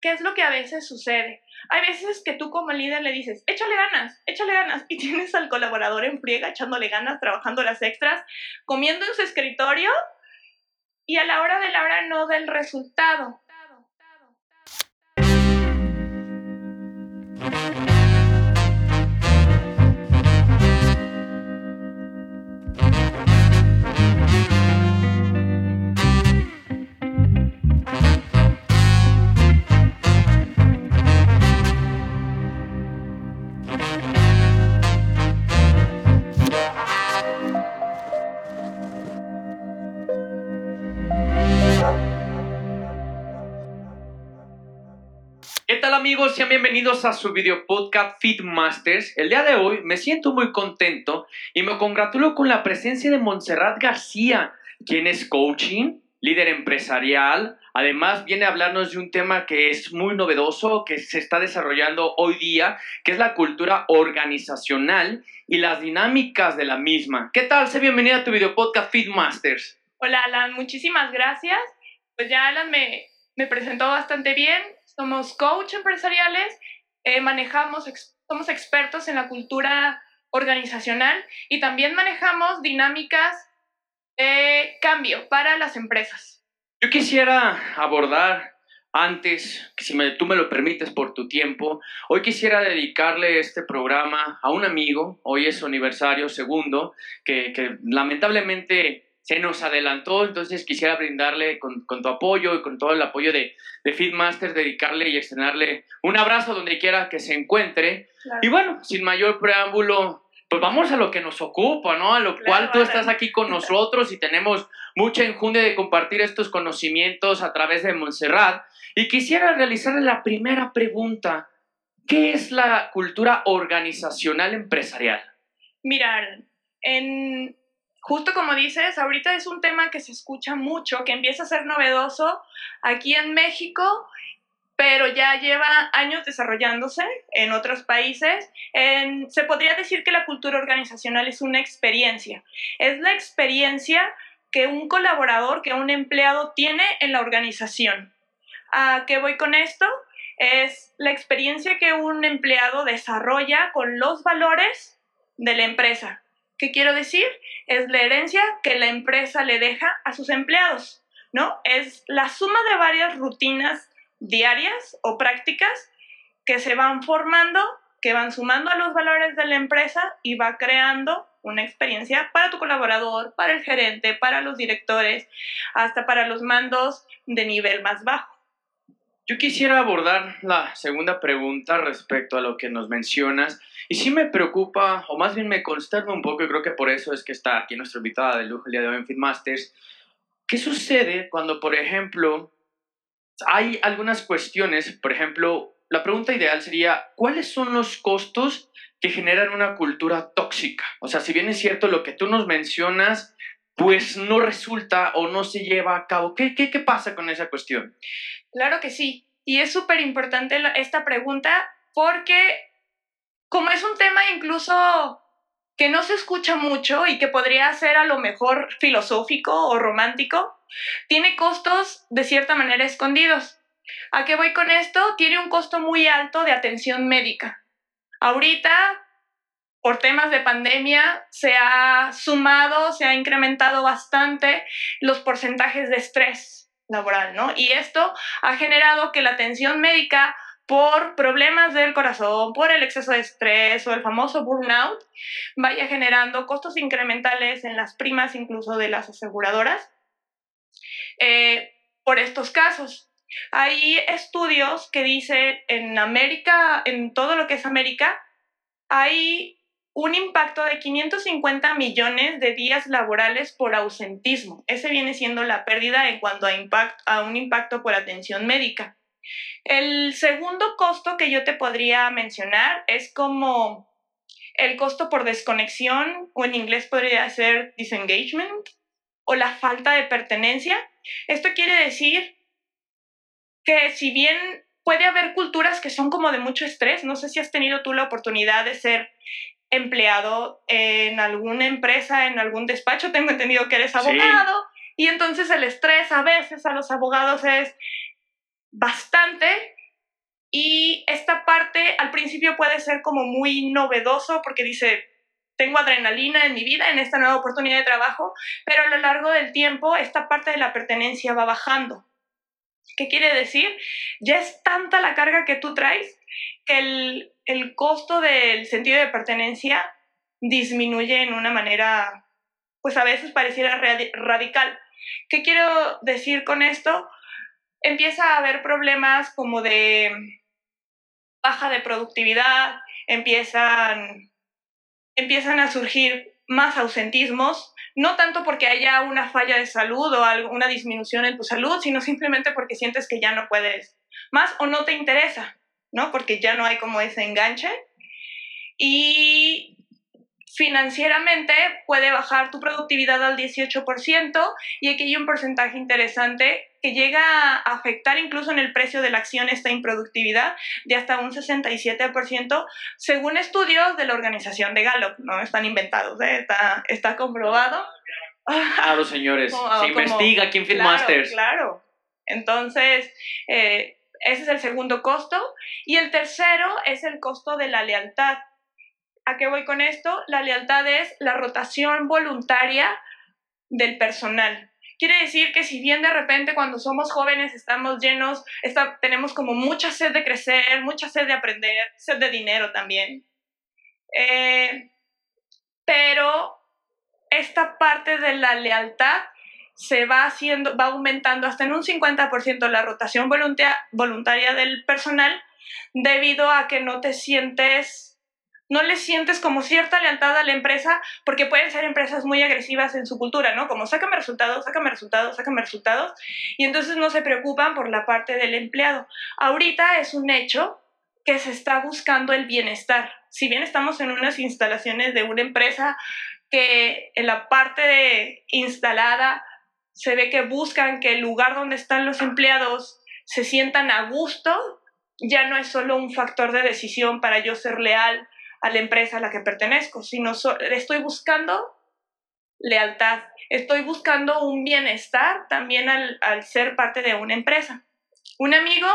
¿qué es lo que a veces sucede? Hay veces que tú como líder le dices, échale ganas, échale ganas, y tienes al colaborador en friega echándole ganas, trabajando las extras, comiendo en su escritorio, y a la hora de la hora no del resultado. Amigos? Sean bienvenidos a su video podcast Fit Masters. El día de hoy me siento muy contento y me congratulo con la presencia de Montserrat García, quien es coaching, líder empresarial. Además viene a hablarnos de un tema que es muy novedoso, que se está desarrollando hoy día, que es la cultura organizacional y las dinámicas de la misma. ¿Qué tal? Sé bienvenida a tu video podcast Fit Masters. Hola Alan, muchísimas gracias. Pues ya Alan me, me presentó bastante bien somos coach empresariales, eh, manejamos, somos expertos en la cultura organizacional y también manejamos dinámicas de cambio para las empresas. Yo quisiera abordar antes, si me, tú me lo permites por tu tiempo, hoy quisiera dedicarle este programa a un amigo, hoy es su aniversario segundo, que, que lamentablemente se nos adelantó, entonces quisiera brindarle con, tu apoyo y con todo el apoyo de, de Feedmaster, dedicarle y extenderle un abrazo donde quiera que se encuentre. Y bueno, sin mayor preámbulo, pues vamos a lo que nos ocupa, ¿no? A lo cual tú estás aquí con nosotros y tenemos mucha enjundia de compartir estos conocimientos a través de Montserrat. Y quisiera realizarle la primera pregunta. ¿Qué es la cultura organizacional empresarial? Mirar, en justo como dices, ahorita es un tema que se escucha mucho, que empieza a ser novedoso aquí en México, pero ya lleva años desarrollándose en otros países. se podría decir que la cultura organizacional es una experiencia. Es la experiencia que un colaborador, que un empleado tiene en la organización. ¿A qué voy con esto? Es la experiencia que un empleado desarrolla con los valores de la empresa. ¿Qué quiero decir? Es la herencia que la empresa le deja a sus empleados, ¿no? Es la suma de varias rutinas diarias o prácticas que se van formando, que van sumando a los valores de la empresa y va creando una experiencia para tu colaborador, para el gerente, para los directores, hasta para los mandos de nivel más bajo. Yo quisiera abordar la segunda pregunta respecto a lo que nos mencionas. Y sí me preocupa, o más bien me consterna un poco, y creo que por eso es que está aquí nuestra invitada de lujo el día de hoy en. ¿Qué sucede cuando, por ejemplo, hay algunas cuestiones? Por ejemplo, la pregunta ideal sería, ¿cuáles son los costos que generan una cultura tóxica? O sea, si bien es cierto lo que tú nos mencionas, pues no resulta o no se lleva a cabo. ¿Qué, qué, qué pasa con esa cuestión? Claro que sí. Y es súper importante esta pregunta porque como es un tema incluso que no se escucha mucho y que podría ser a lo mejor filosófico o romántico, tiene costos de cierta manera escondidos. ¿A qué voy con esto? Tiene un costo muy alto de atención médica. Ahorita, por temas de pandemia, se ha sumado, se ha incrementado bastante los porcentajes de estrés laboral, ¿no? Y esto ha generado que la atención médica por problemas del corazón, por el exceso de estrés o el famoso burnout, vaya generando costos incrementales en las primas incluso de las aseguradoras eh, por estos casos. Hay estudios que dicen en América, en todo lo que es América, hay un impacto de 550 millones de días laborales por ausentismo. Ese viene siendo la pérdida en cuanto a, a un impacto por atención médica. El segundo costo que yo te podría mencionar es como el costo por desconexión, o en inglés podría ser disengagement, o la falta de pertenencia. Esto quiere decir que si bien puede haber culturas que son como de mucho estrés, no sé si has tenido tú la oportunidad de ser empleado en alguna empresa, en algún despacho, tengo entendido que eres abogado, y entonces el estrés a veces a los abogados es bastante esta parte al principio puede ser como muy novedoso porque dice, tengo adrenalina en mi vida, en esta nueva oportunidad de trabajo, pero a lo largo del tiempo esta parte de la pertenencia va bajando. ¿Qué quiere decir? Ya es tanta la carga que tú traes que el, el costo del sentido de pertenencia disminuye en una manera, pues a veces pareciera radical. ¿Qué quiero decir con esto? Empieza a haber problemas como de baja de productividad, empiezan, empiezan a surgir más ausentismos, no tanto porque haya una falla de salud o una disminución en tu salud, sino simplemente porque sientes que ya no puedes más o no te interesa, ¿no? Porque ya no hay como ese enganche. Y financieramente puede bajar tu productividad al 18% y aquí hay un porcentaje interesante que llega a afectar incluso en el precio de la acción esta improductividad de hasta un 67% según estudios de la organización de Gallup, no están inventados, ¿eh? está, está comprobado. Claro, señores, se investiga en Filmmasters. Claro, claro. Entonces, eh, ese es el segundo costo. Y el tercero es el costo de la lealtad. ¿A qué voy con esto? La lealtad es la rotación voluntaria del personal. Quiere decir que si bien de repente cuando somos jóvenes estamos llenos, tenemos como mucha sed de crecer, mucha sed de aprender, sed de dinero también. Eh, pero esta parte de la lealtad se va haciendo, va aumentando hasta en un 50% la rotación voluntaria del personal debido a que no te sientes no le sientes como cierta lealtad a la empresa, porque pueden ser empresas muy agresivas en su cultura, ¿no? Como sácame resultados, sácame resultados, sácame resultados, y entonces no se preocupan por la parte del empleado. Ahorita es un hecho que se está buscando el bienestar. Si bien estamos en unas instalaciones de una empresa que en la parte de instalada se ve que buscan que el lugar donde están los empleados se sientan a gusto, ya no es solo un factor de decisión para yo ser leal a la empresa a la que pertenezco, sino estoy buscando lealtad, estoy buscando un bienestar también al, ser parte de una empresa. Un amigo,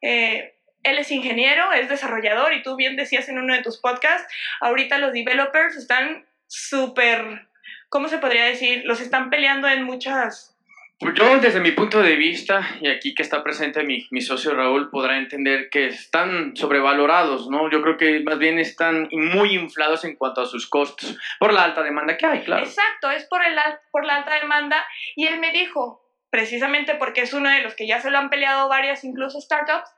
eh, él es ingeniero, es desarrollador y tú bien decías en uno de tus podcasts, ahorita los developers están súper, ¿cómo se podría decir? Los están peleando en muchas yo desde mi punto de vista, y aquí que está presente mi, mi, socio Raúl, podrá entender que están sobrevalorados, ¿no? Yo creo que más bien están muy inflados en cuanto a sus costos, por la alta demanda que hay, claro. Exacto, es por, el, por la alta demanda. Y él me dijo, precisamente porque es uno de los que ya se lo han peleado varias, incluso startups,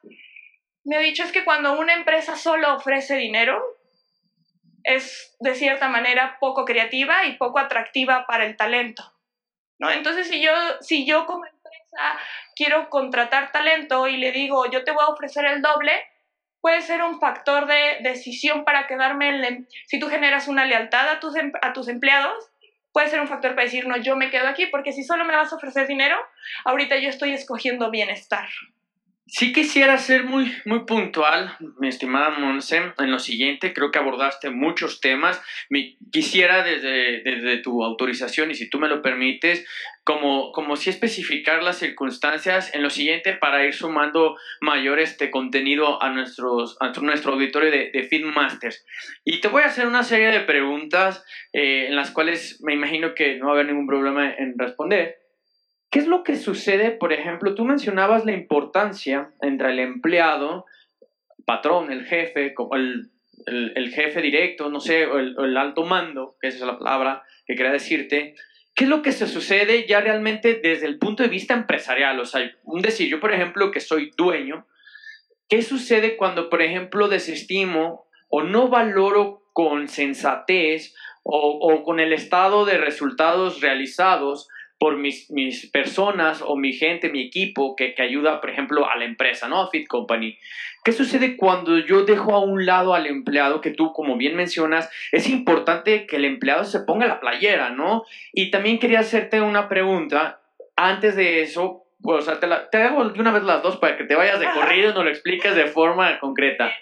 me ha dicho es que cuando una empresa solo ofrece dinero, es de cierta manera poco creativa y poco atractiva para el talento. Entonces, si yo, si yo como empresa quiero contratar talento y le digo, yo te voy a ofrecer el doble, puede ser un factor de decisión para quedarme en... Em, si tú generas una lealtad a tus, em, a tus empleados, puede ser un factor para decir, no, yo me quedo aquí, porque si solo me vas a ofrecer dinero, ahorita yo estoy escogiendo bienestar. Sí quisiera ser muy, muy puntual, mi estimada Monse, en lo siguiente. Creo que abordaste muchos temas. Me quisiera desde, desde tu autorización y si tú me lo permites, como, como si especificar las circunstancias en lo siguiente para ir sumando mayor este contenido a, nuestros, a nuestro auditorio de, de Feedmasters. Y te voy a hacer una serie de preguntas eh, en las cuales me imagino que no va a haber ningún problema en responder. ¿Qué es lo que sucede? Por ejemplo, tú mencionabas la importancia entre el empleado, patrón, el jefe, el, el, jefe directo, no sé, o el, alto mando, que esa es la palabra que quería decirte. ¿Qué es lo que se sucede ya realmente desde el punto de vista empresarial? O sea, un decir, yo por ejemplo que soy dueño, ¿qué sucede cuando por ejemplo desestimo o no valoro con sensatez o, o con el estado de resultados realizados por mis, mis, personas o mi gente, mi equipo que, que, ayuda, por ejemplo, a la empresa, ¿no? A Fit Company. ¿Qué sucede cuando yo dejo a un lado al empleado que tú, como bien mencionas, es importante que el empleado se ponga la playera, ¿no? Y también quería hacerte una pregunta. Antes de eso, o sea, te, te hago de una vez las dos para que te vayas de corrido y nos lo expliques de forma concreta.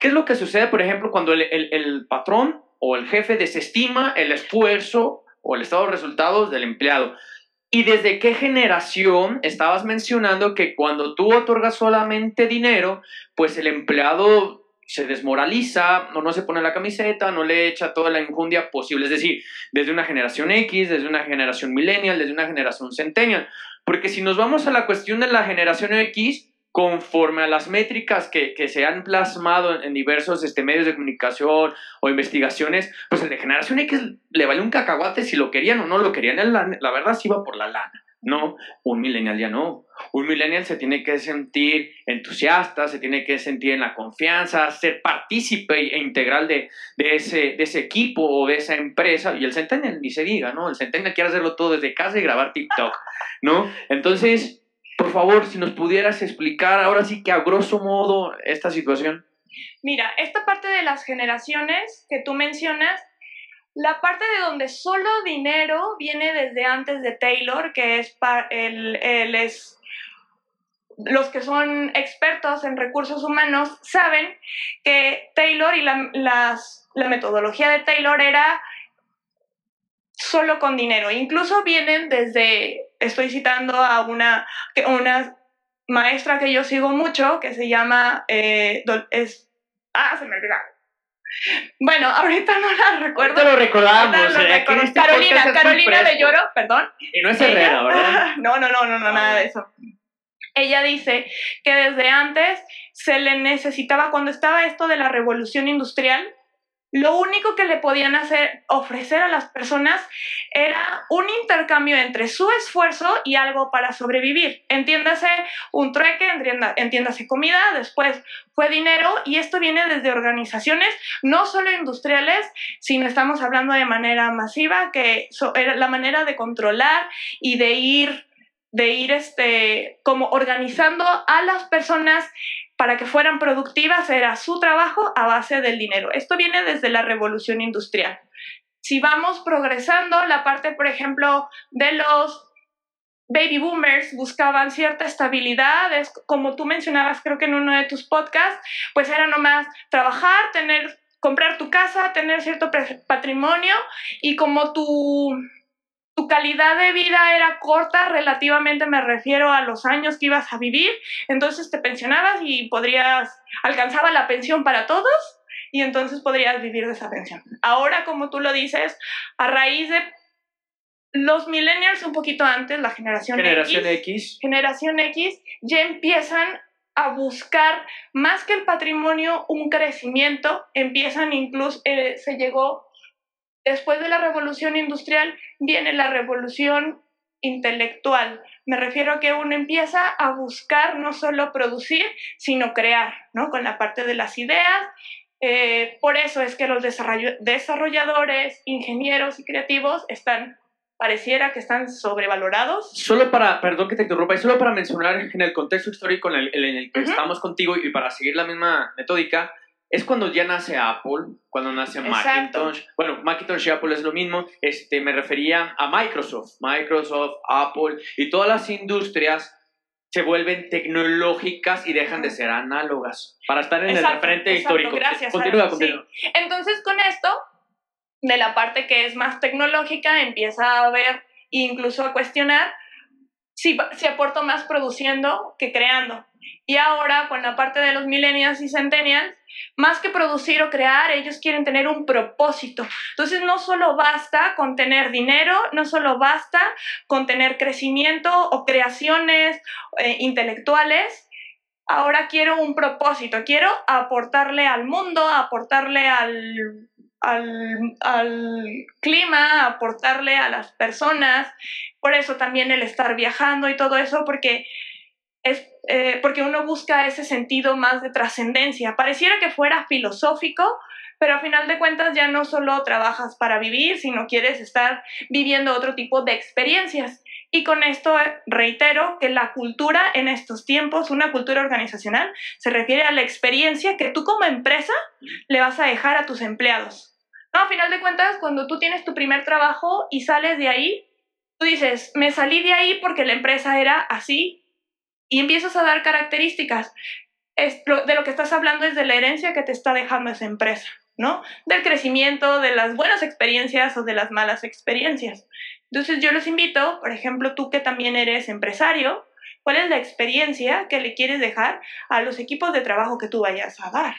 ¿Qué es lo que sucede, por ejemplo, cuando el, el, el patrón o el jefe desestima el esfuerzo o el estado de resultados del empleado? ¿Y desde qué generación estabas mencionando que cuando tú otorgas solamente dinero, pues el empleado se desmoraliza, o no se pone la camiseta, no le echa toda la injundia posible? Es decir, desde una generación X, desde una generación millennial, desde una generación centennial. Porque si nos vamos a la cuestión de la generación X, conforme a las métricas que, se han plasmado en, diversos este, medios de comunicación o investigaciones, pues el de generación X le vale un cacahuate si lo querían o no lo querían. La, la verdad sí iba por la lana. No, un millennial ya no. Un millennial se tiene que sentir entusiasta, se tiene que sentir en la confianza, ser partícipe e integral de, de, ese, de ese equipo o de esa empresa. Y el centennial ni se diga, ¿no? El centennial quiere hacerlo todo desde casa y grabar TikTok, ¿no? Entonces, por favor, si nos pudieras explicar ahora sí que a grosso modo esta situación. Mira, esta parte de las generaciones que tú mencionas, la parte de donde solo dinero viene desde antes de Taylor, que es, el, el los que son expertos en recursos humanos saben que Taylor y la, la metodología de Taylor era solo con dinero. Incluso vienen desde estoy citando a una, una maestra que yo sigo mucho, que se llama, eh, es, ah, se me olvidó. Bueno, ahorita no la recuerdo. Ahorita lo recordamos. Eh, este Carolina, Carolina de Lloro, perdón. Y no es Herrera, ¿verdad? No, no, no, no, no, nada de eso. Ella dice que desde antes se le necesitaba, cuando estaba esto de la revolución industrial, lo único que le podían hacer, ofrecer a las personas era un intercambio entre su esfuerzo y algo para sobrevivir. Entiéndase un trueque, entiéndase comida, después fue dinero y esto viene desde organizaciones no solo industriales, sino estamos hablando de manera masiva, que era la manera de controlar y de ir de ir este, como organizando a las personas para que fueran productivas era su trabajo a base del dinero. Esto viene desde la revolución industrial. Si vamos progresando, la parte, por ejemplo, de los baby boomers buscaban cierta estabilidad, es como tú mencionabas, creo que en uno de tus podcasts, pues era nomás trabajar, tener, comprar tu casa, tener cierto patrimonio y como tu tu calidad de vida era corta, relativamente me refiero a los años que ibas a vivir, entonces te pensionabas y podrías, alcanzaba la pensión para todos y entonces podrías vivir de esa pensión. Ahora, como tú lo dices, a raíz de los millennials un poquito antes, la generación, generación X, generación X, ya empiezan a buscar más que el patrimonio un crecimiento, empiezan incluso, eh, se llegó Después de la revolución industrial viene la revolución intelectual. Me refiero a que uno empieza a buscar no solo producir, sino crear, ¿no? Con la parte de las ideas. Eh, por eso es que los desarrolladores, ingenieros y creativos están, pareciera que están sobrevalorados. Solo para, perdón que te interrumpa, y solo para mencionar en el contexto histórico en el, que estamos contigo y para seguir la misma metódica, es cuando ya nace Apple, cuando nace Macintosh. Bueno, Macintosh y Apple es lo mismo. Este, me refería a Microsoft. Microsoft, Apple y todas las industrias se vuelven tecnológicas y dejan de ser análogas para estar en el referente histórico. Gracias. Continúa, continúa. Entonces, con esto, de la parte que es más tecnológica, empieza a ver e incluso a cuestionar si, si aporto más produciendo que creando. Y ahora, con la parte de los millennials y centennials, más que producir o crear, ellos quieren tener un propósito. Entonces, no solo basta con tener dinero, no solo basta con tener crecimiento o creaciones eh, intelectuales. Ahora quiero un propósito, quiero aportarle al mundo, aportarle al, al, al clima, aportarle a las personas. Por eso también el estar viajando y todo eso, porque es eh, porque uno busca ese sentido más de trascendencia. Pareciera que fuera filosófico, pero a final de cuentas ya no solo trabajas para vivir, sino quieres estar viviendo otro tipo de experiencias. Y con esto eh, reitero que la cultura en estos tiempos, una cultura organizacional, se refiere a la experiencia que tú como empresa le vas a dejar a tus empleados. A final de cuentas, cuando tú tienes tu primer trabajo y sales de ahí, tú dices, me salí de ahí porque la empresa era así, y empiezas a dar características. De lo que estás hablando es de la herencia que te está dejando esa empresa. ¿no? Del crecimiento, de las buenas experiencias o de las malas experiencias. Entonces yo los invito, por ejemplo, tú que también eres empresario, ¿cuál es la experiencia que le quieres dejar a los equipos de trabajo que tú vayas a dar?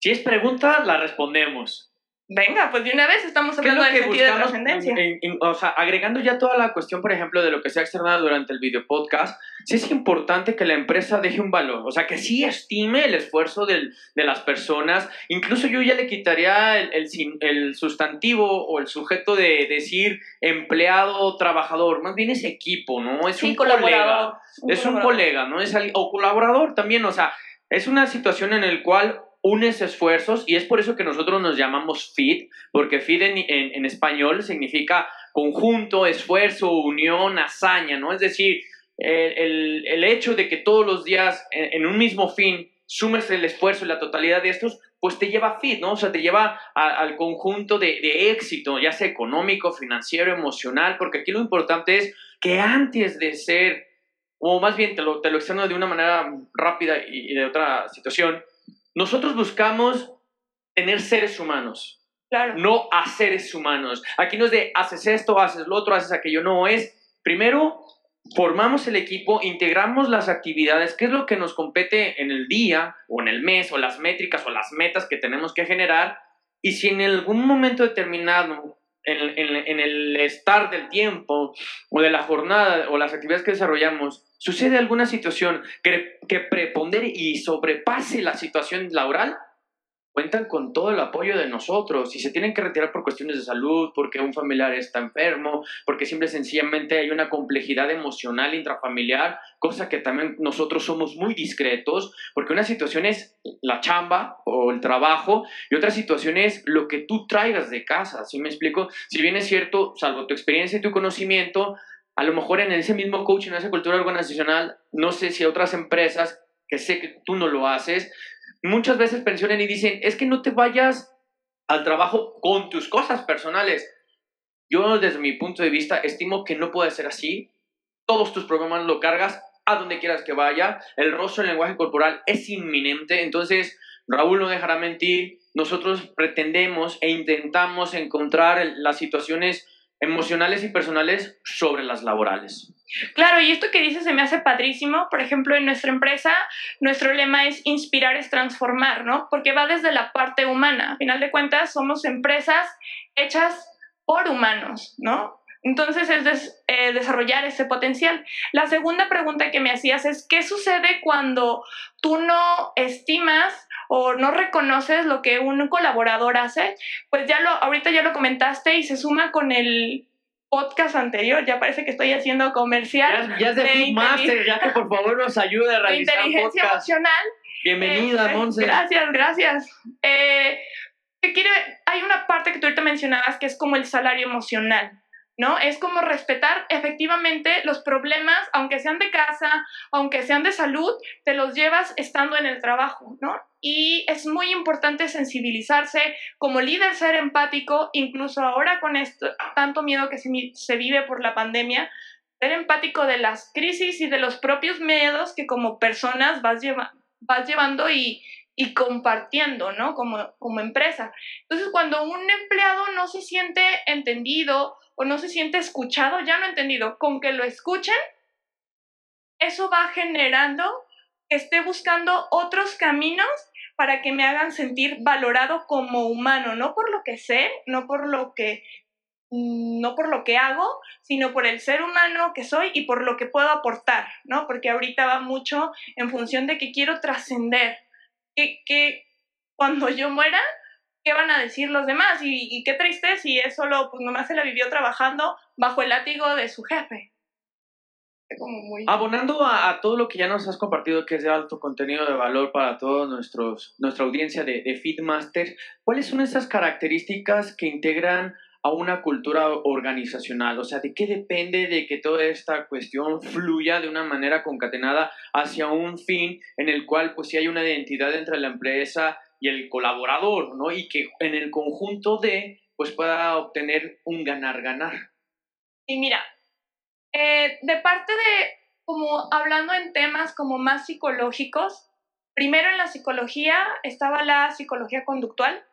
Si es pregunta, la respondemos. Venga, pues de una vez estamos hablando del sentido de trascendencia. o sea, agregando ya toda la cuestión, por ejemplo, de lo que se ha externado durante el video podcast, sí es importante que la empresa deje un valor, o sea, que sí estime el esfuerzo del, de las personas. Incluso yo ya le quitaría el, el, el sustantivo o el sujeto de decir empleado, trabajador, más bien es equipo, ¿no? Es un colega. es un colega, ¿no? Es o colaborador también, o sea, es una situación en la cual unes esfuerzos y es por eso que nosotros nos llamamos FIT, porque FIT en, en, español significa conjunto, esfuerzo, unión, hazaña, ¿no? Es decir, el, el, hecho de que todos los días en, un mismo fin sumes el esfuerzo y la totalidad de estos, pues te lleva a FIT, ¿no? O sea, te lleva al conjunto de, de éxito, ya sea económico, financiero, emocional, porque aquí lo importante es que antes de ser, o más bien te lo, te lo externo de una manera rápida y de otra situación, nosotros buscamos tener seres humanos, claro. no a seres humanos. Aquí no es de haces esto, haces lo otro, haces aquello, no, es primero formamos el equipo, integramos las actividades, qué es lo que nos compete en el día o en el mes o las métricas o las metas que tenemos que generar y si en algún momento determinado en, el estar del tiempo o de la jornada o las actividades que desarrollamos sucede alguna situación que, que prepondere y sobrepase la situación laboral, cuentan con todo el apoyo de nosotros. Si se tienen que retirar por cuestiones de salud, porque un familiar está enfermo, porque simple sencillamente hay una complejidad emocional intrafamiliar, cosa que también nosotros somos muy discretos, porque una situación es la chamba o el trabajo y otra situación es lo que tú traigas de casa. ¿Sí me explico? Si bien es cierto, salvo tu experiencia y tu conocimiento, a lo mejor en ese mismo coaching, en esa cultura organizacional, no sé si otras empresas, que sé que tú no lo haces, muchas veces pensionen y dicen, es que no te vayas al trabajo con tus cosas personales. Yo desde mi punto de vista estimo que no puede ser así. Todos tus problemas lo cargas a donde quieras que vaya. El rostro, el lenguaje corporal es inminente. Entonces, Raúl no dejará mentir. Nosotros pretendemos e intentamos encontrar las situaciones emocionales y personales sobre las laborales. Claro, y esto que dices se me hace padrísimo. Por ejemplo, en nuestra empresa, nuestro lema es inspirar es transformar, ¿no? Porque va desde la parte humana. A final de cuentas, somos empresas hechas por humanos, ¿no? Entonces es eh, desarrollar ese potencial. La segunda pregunta que me hacías es, ¿qué sucede cuando tú no estimas o no reconoces lo que un colaborador hace? Pues ya lo, ahorita ya lo comentaste y se suma con el podcast anterior, ya parece que estoy haciendo comercial. Ya, es de, Master, ya que por favor nos ayude a realizar inteligencia emocional. Bienvenida, eh, Gracias, gracias. Eh, hay una parte que tú ahorita mencionabas que es como el salario emocional. ¿No? Es como respetar efectivamente los problemas, aunque sean de casa, aunque sean de salud, te los llevas estando en el trabajo, ¿no? Y es muy importante sensibilizarse, como líder ser empático, incluso ahora con esto, tanto miedo que se, vive por la pandemia, ser empático de las crisis y de los propios miedos que como personas vas, vas llevando y, y compartiendo, ¿no? Como, como empresa. Entonces, cuando un empleado no se siente entendido o no se siente escuchado, ya no entendido, con que lo escuchen, eso va generando que esté buscando otros caminos para que me hagan sentir valorado como humano, no por lo que sé, no por lo que no por lo que hago, sino por el ser humano que soy y por lo que puedo aportar, ¿no? Porque ahorita va mucho en función de que quiero trascender, que cuando yo muera ¿qué van a decir los demás? Y, qué triste si es solo, pues nomás se la vivió trabajando bajo el látigo de su jefe. Abonando a, todo lo que ya nos has compartido, que es de alto contenido de valor para toda nuestra audiencia de, de Fitmaster, ¿cuáles son esas características que integran a una cultura organizacional? O sea, ¿de qué depende de que toda esta cuestión fluya de una manera concatenada hacia un fin en el cual pues si hay una identidad entre la empresa y el colaborador, ¿no? Y que en el conjunto de, pues pueda obtener un ganar-ganar. Y mira, eh, de parte de, como hablando en temas como más psicológicos, primero en la psicología estaba la psicología conductual,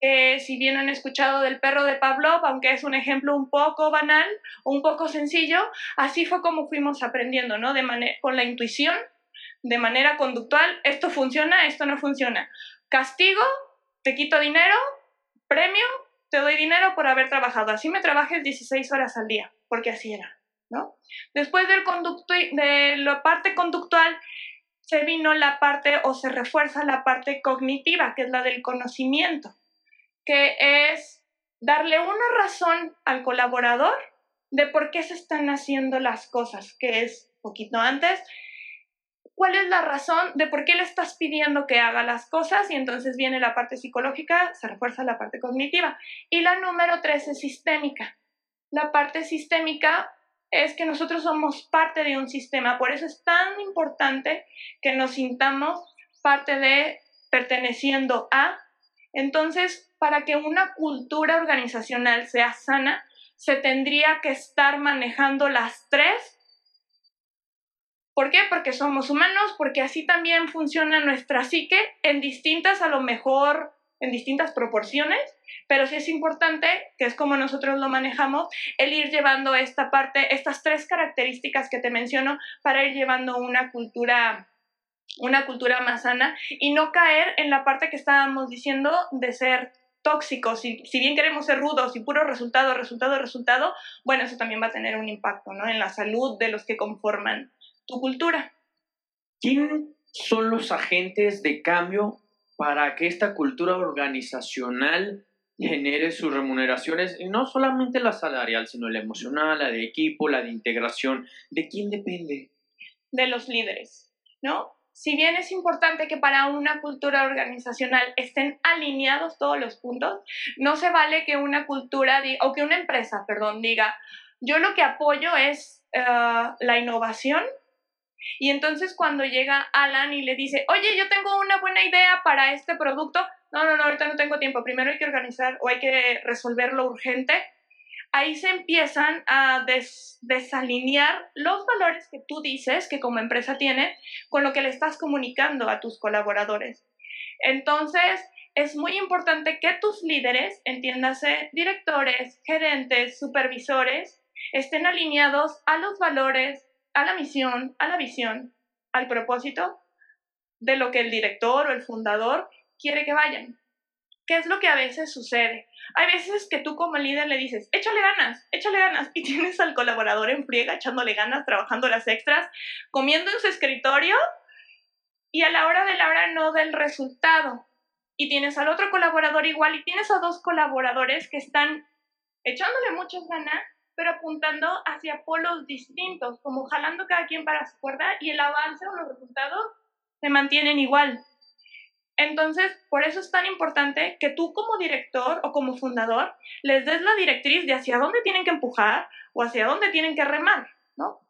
que si bien han escuchado del perro de Pavlov, aunque es un ejemplo un poco banal un poco sencillo, así fue como fuimos aprendiendo, ¿no? De con la intuición, de manera conductual, esto funciona, esto no funciona. Castigo, te quito dinero, premio, te doy dinero por haber trabajado. Así me trabajes 16 horas al día, porque así era, ¿no? Después del conducto, de la parte conductual, se vino la parte o se refuerza la parte cognitiva, que es la del conocimiento que es darle una razón al colaborador de por qué se están haciendo las cosas, que es poquito antes, cuál es la razón de por qué le estás pidiendo que haga las cosas y entonces viene la parte psicológica, se refuerza la parte cognitiva. Y la número tres es sistémica. La parte sistémica es que nosotros somos parte de un sistema, por eso es tan importante que nos sintamos parte de perteneciendo a. Entonces, para que una cultura organizacional sea sana, se tendría que estar manejando las tres. ¿Por qué? Porque somos humanos, porque así también funciona nuestra psique en distintas, a lo mejor, en distintas proporciones, pero sí es importante, que es como nosotros lo manejamos, el ir llevando esta parte, estas tres características que te menciono, para ir llevando una cultura una cultura más sana y no caer en la parte que estábamos diciendo de ser tóxicos, si, si bien queremos ser rudos y puro resultado, resultado, resultado, bueno, eso también va a tener un impacto ¿no? en la salud de los que conforman tu cultura. ¿Quién son los agentes de cambio para que esta cultura organizacional genere sus remuneraciones, y no solamente la salarial, sino la emocional, la de equipo, la de integración? ¿De quién depende? De los líderes, ¿no? si bien es importante que para una cultura organizacional estén alineados todos los puntos, no se vale que una cultura o que una empresa, perdón, diga, yo lo que apoyo es eh, la innovación. Y entonces cuando llega Alan y le dice, oye, yo tengo una buena idea para este producto, no, no, no, ahorita no tengo tiempo, primero hay que organizar o hay que resolver lo urgente, ahí se empiezan a desalinear los valores que tú dices que como empresa tienes con lo que le estás comunicando a tus colaboradores. Entonces, es muy importante que tus líderes, entiéndase, directores, gerentes, supervisores, estén alineados a los valores, a la misión, a la visión, al propósito de lo que el director o el fundador quiere que vayan. ¿Qué es lo que a veces sucede? Hay veces que tú como líder le dices, échale ganas, échale ganas, y tienes al colaborador en friega echándole ganas, trabajando las extras, comiendo en su escritorio, y a la hora de la hora no del resultado. Y tienes al otro colaborador igual, y tienes a dos colaboradores que están echándole muchas ganas, pero apuntando hacia polos distintos, como jalando cada quien para su cuerda, y el avance o los resultados se mantienen igual. Entonces, por eso es tan importante que tú como director o como fundador les des la directriz de hacia dónde tienen que empujar o hacia dónde tienen que remar, ¿no?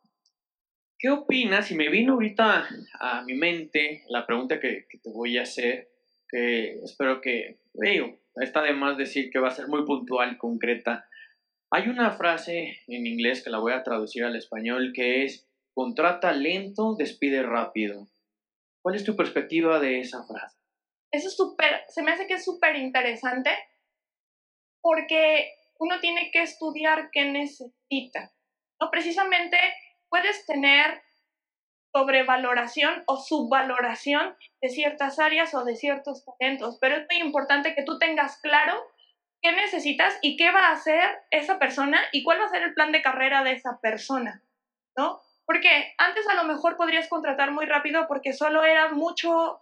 ¿Qué opinas? Y me vino ahorita a mi mente la pregunta que, te voy a hacer, que espero que, digo, está de más decir que va a ser muy puntual y concreta. Hay una frase en inglés que la voy a traducir al español que es, contrata lento, despide rápido. ¿Cuál es tu perspectiva de esa frase? Eso se me hace que es súper interesante porque uno tiene que estudiar qué necesita. No precisamente puedes tener sobrevaloración o subvaloración de ciertas áreas o de ciertos talentos, pero es muy importante que tú tengas claro qué necesitas y qué va a hacer esa persona y cuál va a ser el plan de carrera de esa persona, ¿no? Porque antes a lo mejor podrías contratar muy rápido porque solo era mucho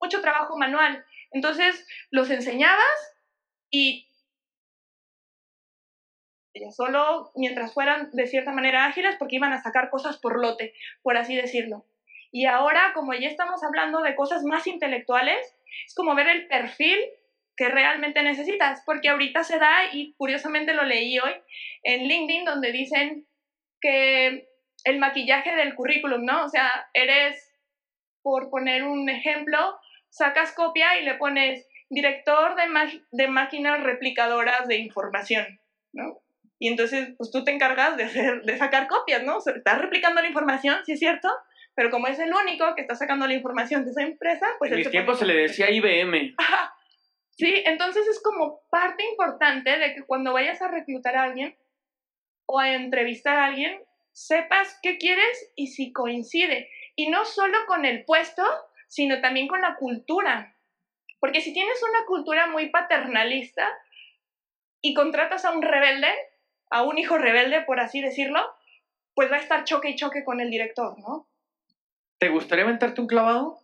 mucho trabajo manual. Entonces los enseñabas y solo mientras fueran de cierta manera ágiles porque iban a sacar cosas por lote, por así decirlo. Y ahora, como ya estamos hablando de cosas más intelectuales, es como ver el perfil que realmente necesitas, porque ahorita se da, y curiosamente lo leí hoy en LinkedIn, donde dicen que el maquillaje del currículum, ¿no? O sea, eres, por poner un ejemplo, sacas copia y le pones director de, de máquinas replicadoras de información, ¿no? Y entonces, pues tú te encargas de, hacer, de sacar copias, ¿no? O sea, estás replicando la información, sí es cierto, pero como es el único que está sacando la información de esa empresa, pues... En mis tiempos se le decía IBM. Sí, entonces es como parte importante de que cuando vayas a reclutar a alguien o a entrevistar a alguien, sepas qué quieres y si coincide. Y no solo con el puesto, sino también con la cultura. Porque si tienes una cultura muy paternalista y contratas a un rebelde, a un hijo rebelde, por así decirlo, pues va a estar choque y choque con el director, ¿no? ¿Te gustaría aventarte un clavado?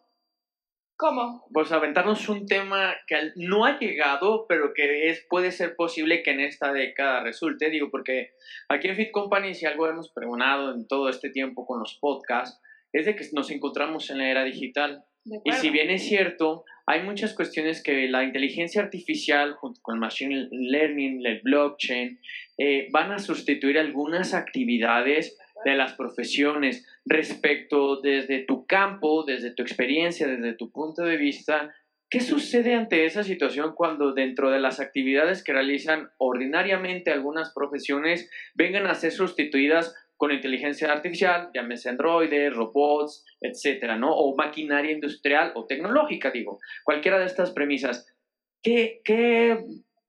¿Cómo? Pues aventarnos un tema que no ha llegado, pero que es, puede ser posible que en esta década resulte. Digo, porque aquí en Fit Company, si algo hemos pregonado en todo este tiempo con los podcasts, es de que nos encontramos en la era digital. Y si bien es cierto, hay muchas cuestiones que la inteligencia artificial junto con el machine learning, el blockchain, eh, van a sustituir algunas actividades de las profesiones respecto desde tu campo, desde tu experiencia, desde tu punto de vista. ¿Qué sucede ante esa situación cuando dentro de las actividades que realizan ordinariamente algunas profesiones vengan a ser sustituidas con inteligencia artificial, llámese androides, robots, etcétera, ¿no? O maquinaria industrial o tecnológica, digo. Cualquiera de estas premisas. ¿Qué, qué,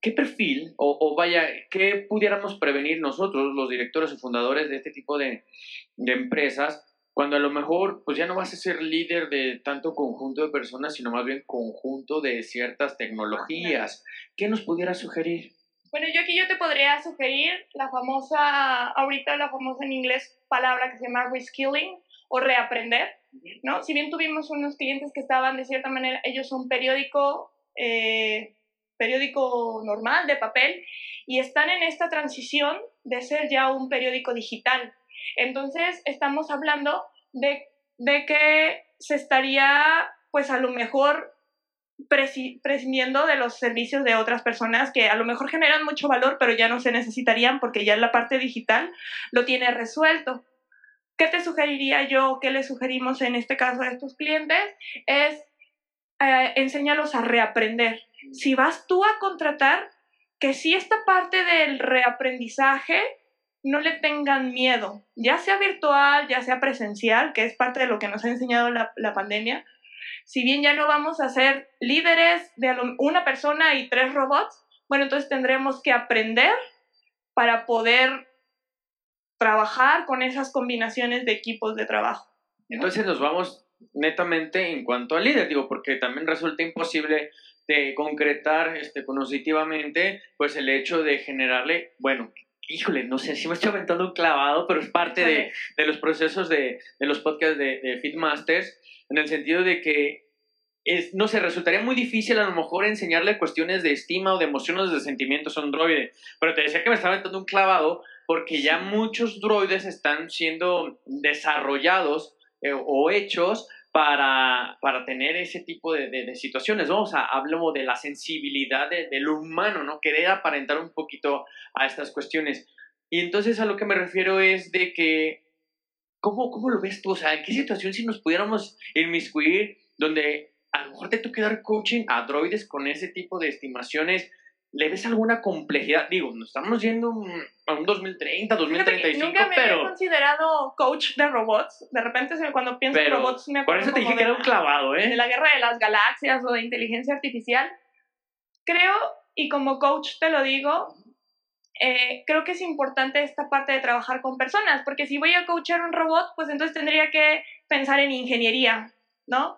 qué perfil o, o, vaya, qué pudiéramos prevenir nosotros, los directores o fundadores de este tipo de, de empresas, cuando a lo mejor pues ya no vas a ser líder de tanto conjunto de personas, sino más bien conjunto de ciertas tecnologías? ¿Qué nos pudiera sugerir? Bueno, yo aquí yo te podría sugerir la famosa, ahorita la famosa en inglés palabra que se llama reskilling o reaprender, ¿no? Si bien tuvimos unos clientes que estaban de cierta manera, ellos son periódico, eh, periódico normal de papel y están en esta transición de ser ya un periódico digital. Entonces, estamos hablando de, de que se estaría, pues a lo mejor prescindiendo de los servicios de otras personas que a lo mejor generan mucho valor, pero ya no se necesitarían porque ya la parte digital lo tiene resuelto. ¿Qué te sugeriría yo? ¿Qué le sugerimos en este caso a estos clientes? Es eh, enséñalos a reaprender. Si vas tú a contratar, que si esta parte del reaprendizaje no le tengan miedo, ya sea virtual, ya sea presencial, que es parte de lo que nos ha enseñado la, la pandemia, si bien ya no vamos a ser líderes de una persona y tres robots, bueno, entonces tendremos que aprender para poder trabajar con esas combinaciones de equipos de trabajo. Entonces nos vamos netamente en cuanto al líder, digo, porque también resulta imposible de concretar este, conoscitivamente, pues el hecho de generarle, bueno, híjole, no sé si me estoy aventando un clavado, pero es parte de, de los procesos de, de los podcasts de, de Fitmasters, en el sentido de que es, no sé, resultaría muy difícil a lo mejor enseñarle cuestiones de estima o de emociones, de sentimientos a un droide. Pero te decía que me estaba aventando un clavado porque ya muchos droides están siendo desarrollados eh, o hechos para, para, tener ese tipo de, de, situaciones, ¿no? O sea, de la sensibilidad de, de, lo humano, ¿no? Querer aparentar un poquito a estas cuestiones. Y entonces a lo que me refiero es de que ¿Cómo, ¿Cómo lo ves tú? O sea, ¿en qué situación si nos pudiéramos inmiscuir donde a lo mejor te toque dar coaching a droides con ese tipo de estimaciones? ¿Le ves alguna complejidad? Digo, nos estamos yendo a un 2030, 2035, nunca me pero... he considerado coach de robots. De repente, cuando pienso en robots, me acuerdo Por eso te dije que era un clavado, ¿eh? De la guerra de las galaxias o de inteligencia artificial. Creo, y como coach te lo digo, eh, creo que es importante esta parte de trabajar con personas, porque si voy a coachar un robot, pues entonces tendría que pensar en ingeniería, ¿no?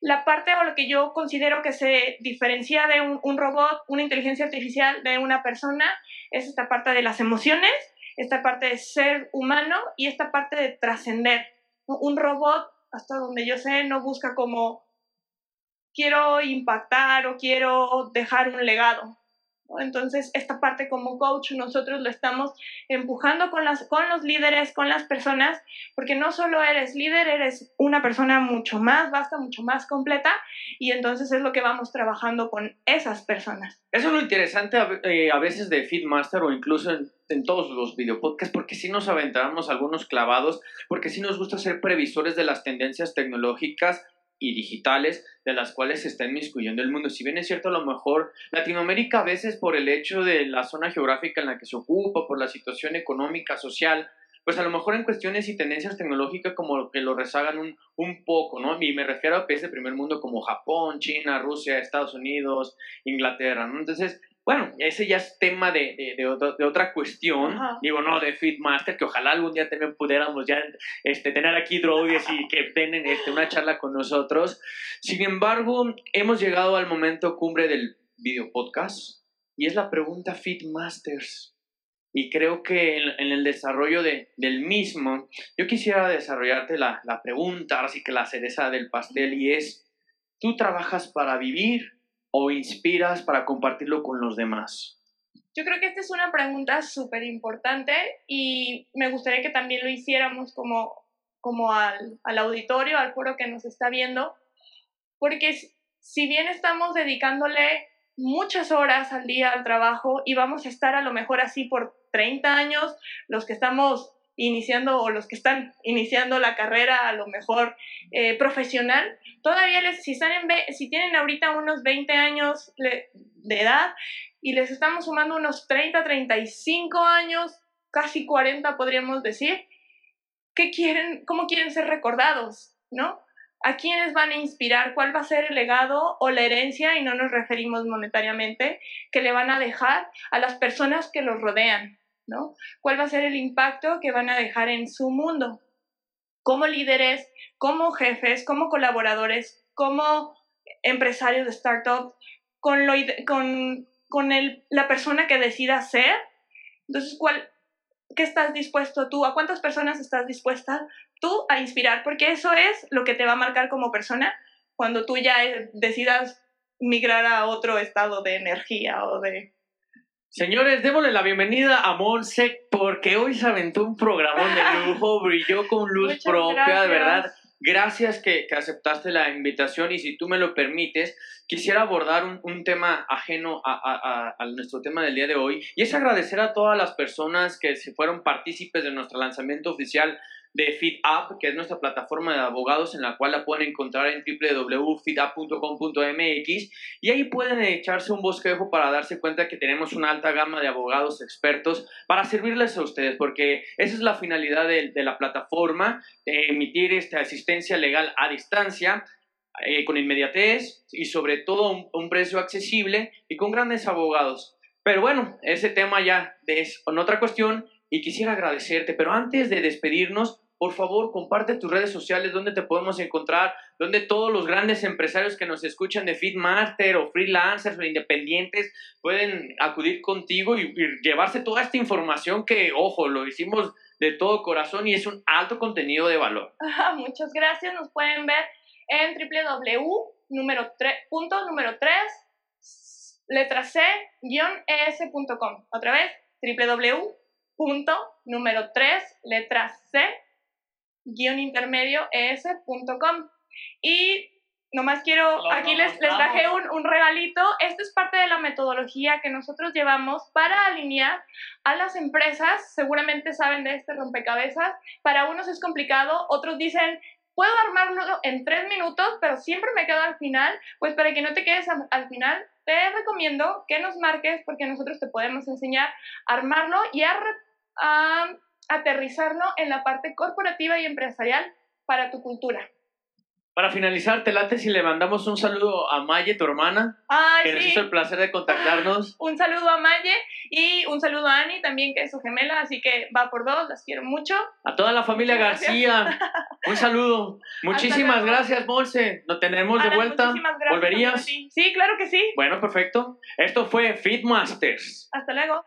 La parte o lo que yo considero que se diferencia de un, un robot, una inteligencia artificial de una persona, es esta parte de las emociones, esta parte de ser humano y esta parte de trascender. Un robot, hasta donde yo sé, no busca como quiero impactar o quiero dejar un legado. Entonces, esta parte como coach nosotros lo estamos empujando con, las, con los líderes, con las personas, porque no solo eres líder, eres una persona mucho más vasta, mucho más completa, y entonces es lo que vamos trabajando con esas personas. Eso es lo interesante a, eh, a veces de Feedmaster o incluso en, en todos los videopodcasts, porque sí nos aventamos algunos clavados, porque sí nos gusta ser previsores de las tendencias tecnológicas y digitales de las cuales se está inmiscuyendo el mundo. Si bien es cierto, a lo mejor Latinoamérica a veces por el hecho de la zona geográfica en la que se ocupa, por la situación económica, social, pues a lo mejor en cuestiones y tendencias tecnológicas como que lo rezagan un, un poco, ¿no? Y me refiero a países de primer mundo como Japón, China, Rusia, Estados Unidos, Inglaterra, ¿no? Entonces, bueno, ese ya es tema de, de, de, otra cuestión. Digo, no, de Fitmaster, que ojalá algún día también pudiéramos ya este, tener aquí droides y que tengan este, una charla con nosotros. Sin embargo, hemos llegado al momento cumbre del video podcast y es la pregunta Fitmasters. Y creo que en, en el desarrollo de, del mismo, yo quisiera desarrollarte la, la pregunta, así que la cereza del pastel, y es, ¿tú trabajas para vivir o inspiras para compartirlo con los demás? Yo creo que esta es una pregunta súper importante y me gustaría que también lo hiciéramos como, como al, al auditorio, al foro que nos está viendo, porque si bien estamos dedicándole muchas horas al día al trabajo y vamos a estar a lo mejor así por 30 años, los que estamos iniciando o los que están iniciando la carrera a lo mejor eh, profesional, todavía les, si, están en, si tienen ahorita unos 20 años de edad y les estamos sumando unos 30, 35 años, casi 40 podríamos decir, ¿qué quieren, cómo quieren ser recordados? ¿No? ¿A quiénes van a inspirar? ¿Cuál va a ser el legado o la herencia, y no nos referimos monetariamente, que le van a dejar a las personas que los rodean? ¿No? ¿Cuál va a ser el impacto que van a dejar en su mundo? Como líderes, como jefes, como colaboradores, como empresarios de startups, con, lo, con, con el, la persona que decida ser. Entonces, ¿cuál, ¿qué estás dispuesto tú? ¿A cuántas personas estás dispuesta tú a inspirar? Porque eso es lo que te va a marcar como persona cuando tú ya decidas migrar a otro estado de energía o de Señores, démosle la bienvenida a Monse porque hoy se aventó un programón de lujo, brilló con luz propia, de verdad. Gracias que, aceptaste la invitación y si tú me lo permites, quisiera abordar un, un tema ajeno a, a, a, nuestro tema del día de hoy y es agradecer a todas las personas que se fueron partícipes de nuestro lanzamiento oficial de FeedUp, que es nuestra plataforma de abogados en la cual la pueden encontrar en www.feedup.com.mx y ahí pueden echarse un bosquejo para darse cuenta que tenemos una alta gama de abogados expertos para servirles a ustedes, porque esa es la finalidad de, la plataforma, emitir esta asistencia legal a distancia eh, con inmediatez y sobre todo un, un, precio accesible y con grandes abogados. Pero bueno, ese tema ya es otra cuestión y quisiera agradecerte, pero antes de despedirnos, por favor, comparte tus redes sociales, donde te podemos encontrar, donde todos los grandes empresarios que nos escuchan de Feedmaster o freelancers o independientes pueden acudir contigo y, llevarse toda esta información que, ojo, lo hicimos de todo corazón y es un alto contenido de valor. muchas gracias. Nos pueden ver en www número 3, punto número 3 letra C es.com. Otra vez, www punto número 3 letra C guion intermedio es.com. Y nomás quiero, aquí les, les traje un, un, regalito. Esto es parte de la metodología que nosotros llevamos para alinear a las empresas. Seguramente saben de este rompecabezas. Para unos es complicado, otros dicen, puedo armarlo en tres minutos, pero siempre me quedo al final. Pues para que no te quedes al final, te recomiendo que nos marques porque nosotros te podemos enseñar a armarlo y a, a aterrizarlo en la parte corporativa y empresarial para tu cultura. Para finalizar, te late si le mandamos un saludo a Maye, tu hermana, Ay, que nos hizo el placer de contactarnos. un saludo a Maye y un saludo a Ani también, que es su gemela, así que va por dos, las quiero mucho. A toda la familia García, un saludo. Muchísimas gracias, Monse. Nos tenemos de vuelta. ¿Volverías? Sí, claro que sí. Bueno, perfecto. Esto fue Feedmasters. Hasta luego.